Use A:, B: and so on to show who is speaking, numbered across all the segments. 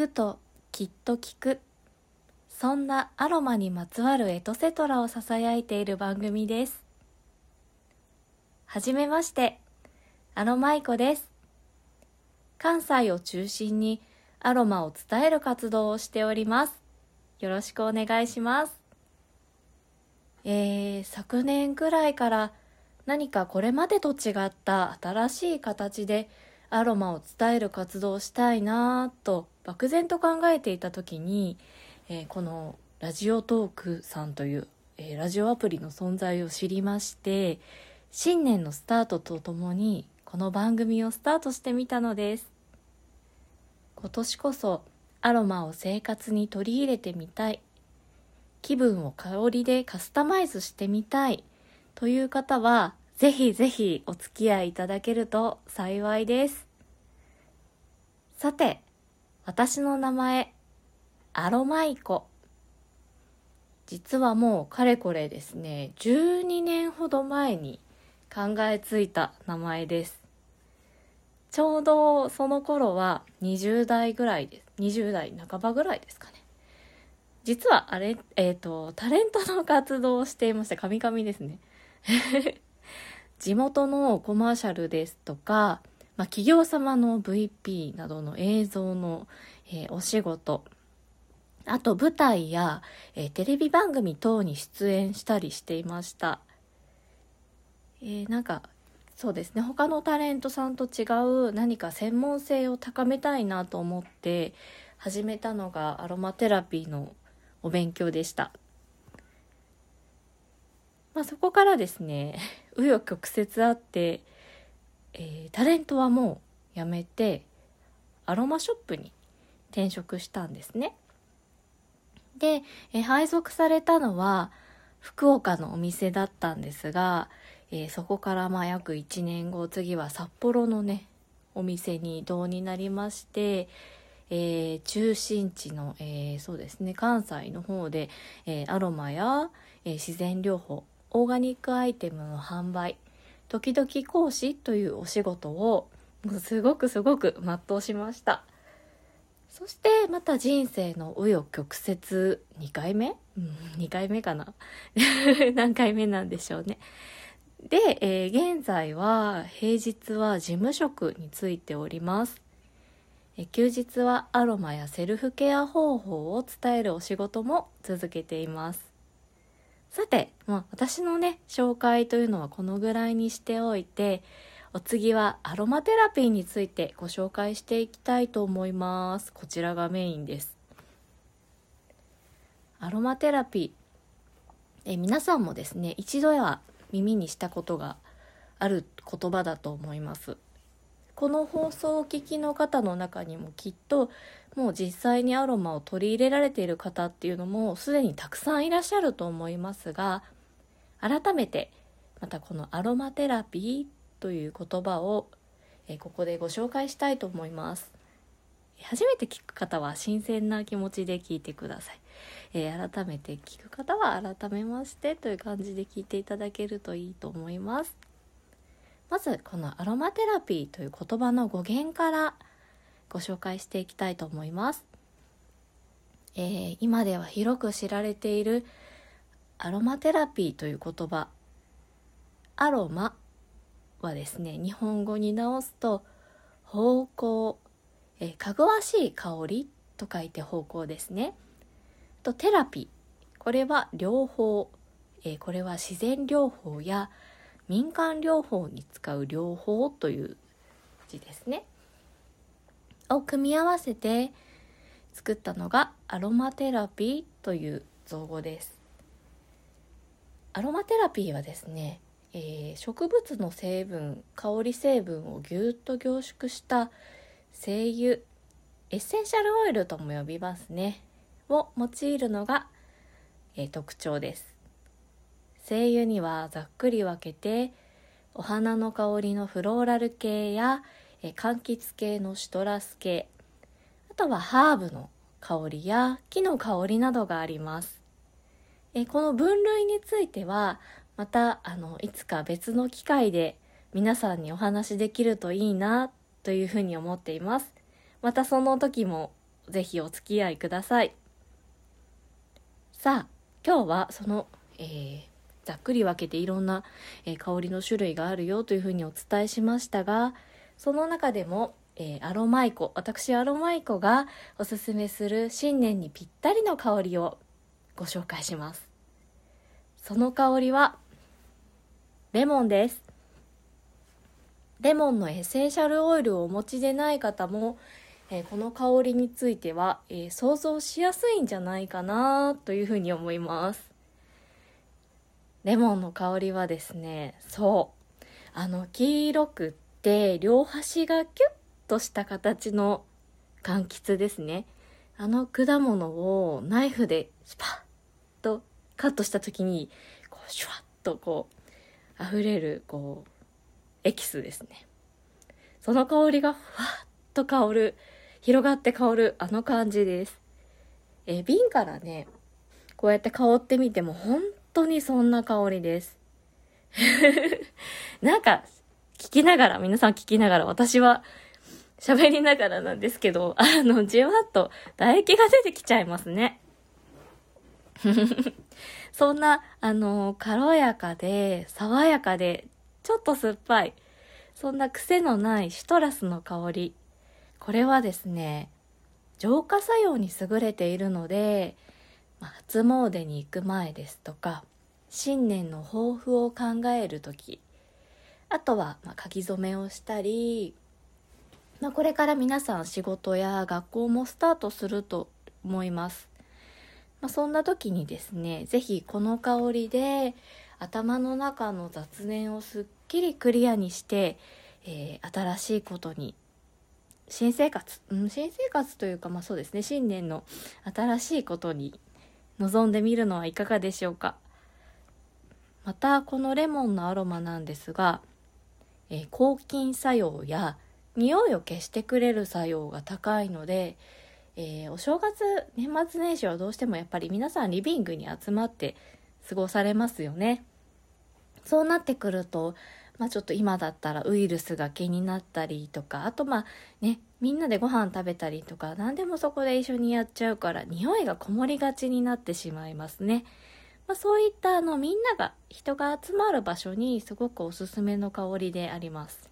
A: くときっと効く。そんなアロマにまつわるエトセトラをささやいている番組です。はじめまして。アロマイコです。関西を中心にアロマを伝える活動をしております。よろしくお願いします。えー、昨年くらいから何かこれまでと違った新しい形でアロマを伝える活動をしたいなぁと漠然と考えていた時に、えー、このラジオトークさんという、えー、ラジオアプリの存在を知りまして新年のスタートとともにこの番組をスタートしてみたのです。今年こそアロマを生活に取り入れてみたい。気分を香りでカスタマイズしてみたいという方はぜひぜひお付き合いいただけると幸いです。さて、私の名前、アロマイコ。実はもうかれこれですね、12年ほど前に考えついた名前です。ちょうどその頃は20代ぐらいです。20代半ばぐらいですかね。実はあれ、えっ、ー、と、タレントの活動をしていました。カミカミですね。地元のコマーシャルですとか、まあ、企業様の VP などの映像の、えー、お仕事、あと舞台や、えー、テレビ番組等に出演したりしていました。えー、なんか、そうですね、他のタレントさんと違う何か専門性を高めたいなと思って始めたのがアロマテラピーのお勉強でした。まあ、そこからですね 紆余曲折あって、えー、タレントはもう辞めてアロマショップに転職したんですね。で、えー、配属されたのは福岡のお店だったんですが、えー、そこからまあ約1年後次は札幌のねお店に移動になりまして、えー、中心地の、えー、そうですね関西の方で、えー、アロマや、え自然療法オーガニックアイテムの販売時々講師というお仕事をすごくすごく全うしました。そしてまた人生の紆余曲折2回目、うん、2回目かな？何回目なんでしょうね。で、えー、現在は平日は事務職についております、え休日はアロマやセルフケア方法を伝えるお仕事も続けています。さて、まあ、私のね、紹介というのはこのぐらいにしておいて、お次はアロマテラピーについてご紹介していきたいと思います。こちらがメインです。アロマテラピー。え皆さんもですね、一度は耳にしたことがある言葉だと思います。この放送をお聞きの方の中にもきっともう実際にアロマを取り入れられている方っていうのもすでにたくさんいらっしゃると思いますが改めてまたこのアロマテラピーという言葉をえここでご紹介したいと思います。初めて聞く方は新鮮な気持ちで聞いてください、え、改めて聞く方は改めましてという感じで聞いていただけるといいと思います。まずこのアロマテラピーという言葉の語源からご紹介していきたいと思います。えー、今では広く知られているアロマテラピーという言葉。アロマはですね日本語に直すと方向、えー、かぐわしい香りと書いて方向ですね。とテラピー。これは療法、えー、これは自然療法や民間療法に使う療法という字ですね。を組み合わせて作ったのがアロマテラピーという造語です。アロマテラピーはですね、えー、植物の成分香り成分をぎゅっと凝縮した精油エッセンシャルオイルとも呼びますね。を用いるのが、えー、特徴です。精油にはざっくり分けてお花の香りのフローラル系やえ柑橘系のシトラス系あとはハーブの香りや木の香りなどがあります。えこの分類についてはまたあのいつか別の機会で皆さんにお話しできるといいなというふうに思っています。またその時もぜひお付き合いください。さあ今日はその、えー、ざっくり分けていろんな、えー、香りの種類があるよというふうにお伝えしましたがその中でも、えー、アロマイコ私アロマイコがおすすめする新年にぴったりの香りをご紹介します。その香りはレモンです。レモンのエッセンシャルオイルをお持ちでない方も、えー、この香りについては、えー、想像しやすいんじゃないかなというふうに思います。レモンの香りはですねそう。あの黄色くって両端がキュッとした形の柑橘ですね。あの果物をナイフでスパッとカットした時にこうシュワッとこう溢れるこうエキスですね。その香りがふわっと香る広がって香るあの感じです。え瓶からねこうやって香ってみても本当にそんな香りです なんか聞きながら皆さん聞きながら私は喋りながらなんですけど あのじわっと唾液が出てきちゃいますね そんな、あの、軽やかで、爽やかで、ちょっと酸っぱい。そんな癖のないシトラスの香り。これはですね、浄化作用に優れているので、初詣に行く前ですとか、新年の抱負を考える時、あとは、ま、書き初めをしたり、まあ、これから皆さん仕事や学校もスタートすると思います。まあ、そんな時にですね、是非この香りで頭の中の雑念をすっきりクリアにして、えー、新しいことに新生活、うん、新生活というかまあそうですね新年の新しいことに臨んでみるのはいかがでしょうか？またこのレモンのアロマなんですが、えー、抗菌作用や匂いを消してくれる作用が高いので、えー、お正月年末年始はどうしてもやっぱり皆さんリビングに集まって過ごされますよね。そうなってくると、まあ、ちょっと今だったらウイルスが気になったりとかあとまあねみんなでご飯食べたりとか何でもそこで一緒にやっちゃうから匂いがこもりがちになってしまいますね。まあ、そういったあのみんなが人が集まる場所にすごくおすすめの香りであります。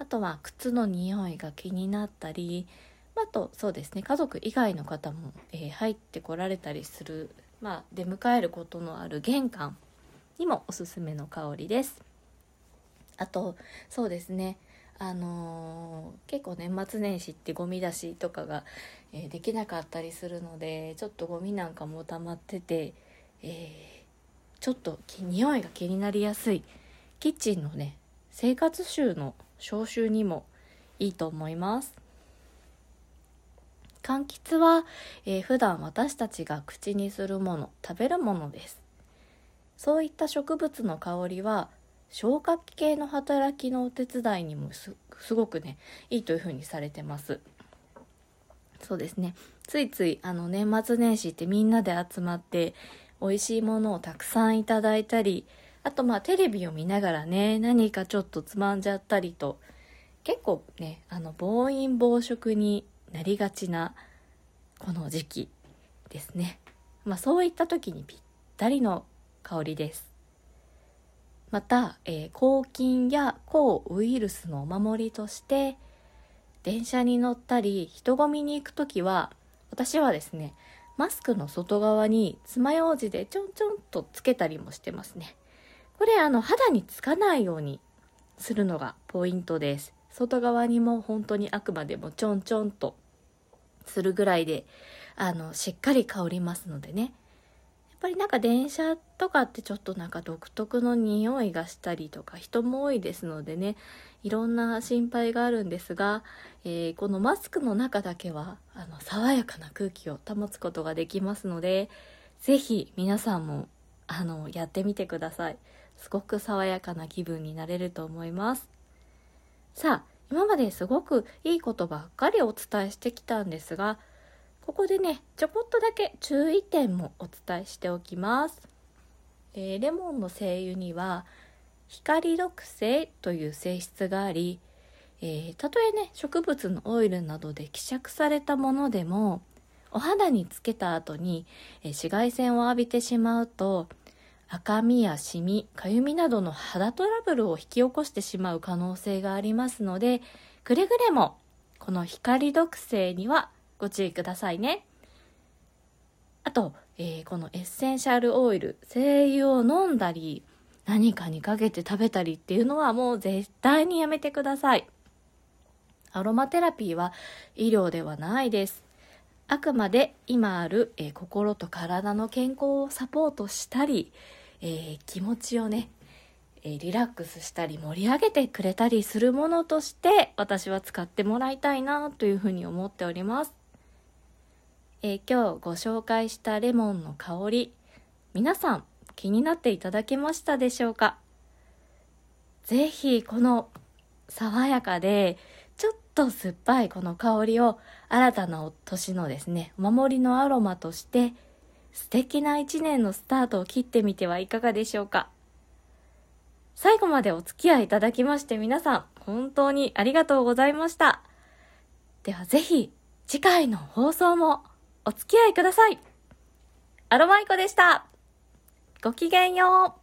A: あとは靴の匂いが気になったりあとそうですね家族以外の方も、えー、入ってこられたりする、まあ、出迎えることのある玄関にもおすすめの香りですあとそうですね。あのー、結構年末年始ってゴミ出しとかが、えー、できなかったりするのでちょっとゴミなんかも溜まってて、えー、ちょっと匂いが気になりやすい。キッチンのね生活臭の消臭にもいいと思います。柑橘は、えー、普段私たちが口にするもの食べるものです。そういった植物の香りは消化器系の働きのお手伝いにもすごくねいいというふうにされてますそうですねついついあの年末年始ってみんなで集まって美味しいものをたくさんいただいたりあとまあテレビを見ながらね何かちょっとつまんじゃったりと結構ねあの暴飲暴食になりがちなこの時期ですね。まあ、そういった時にぴったりの香りです。また、えー、抗菌や抗ウイルスのお守りとして電車に乗ったり人混みに行く時は私はですねマスクの外側に爪楊枝でちょんちょんとつけたりもしてますねこれあの肌につかないようにするのがポイントです外側にも本当にあくまでもちょんちょんとするぐらいで、あの、しっかり香りますのでね。やっぱりなんか電車とかってちょっとなんか独特の匂いがしたりとか人も多いですのでねいろんな心配があるんですが、えー、このマスクの中だけはあの爽やかな空気を保つことができますので是非皆さんもあのやってみてください。すごく爽やかな気分になれると思います。さあ今まですごくいいことばっかりお伝えしてきたんですがここでねちょこっとだけ注意点もお伝えしておきます、えー、レモンの精油には光毒性という性質があり、えー、たとえね植物のオイルなどで希釈されたものでもお肌につけた後に、えー、紫外線を浴びてしまうと赤みやシミかゆみなどの肌トラブルを引き起こしてしまう可能性がありますのでくれぐれもこの光毒性にはご注意くださいねあと、えー、このエッセンシャルオイル精油を飲んだり何かにかけて食べたりっていうのはもう絶対にやめてくださいアロマテラピーは医療ではないです。あくまで今ある、えー、心と体の健康をサポートしたり、えー、気持ちをね、え、リラックスしたり盛り上げてくれたりするものとして私は使ってもらいたいなというふうに思っております。え今日ご紹介したレモンの香り、皆さん気になっていただけましたでしょうか？ぜひこの爽やかでちょっと酸っぱいこの香りを新たな年のですね、お守りのアロマとして素敵な一年のスタートを切ってみてはいかがでしょうか？最後までお付き合いいただきまして皆さん本当にありがとうございました。ではぜひ次回の放送もお付き合いください。アロマイコでした。ごきげんよう。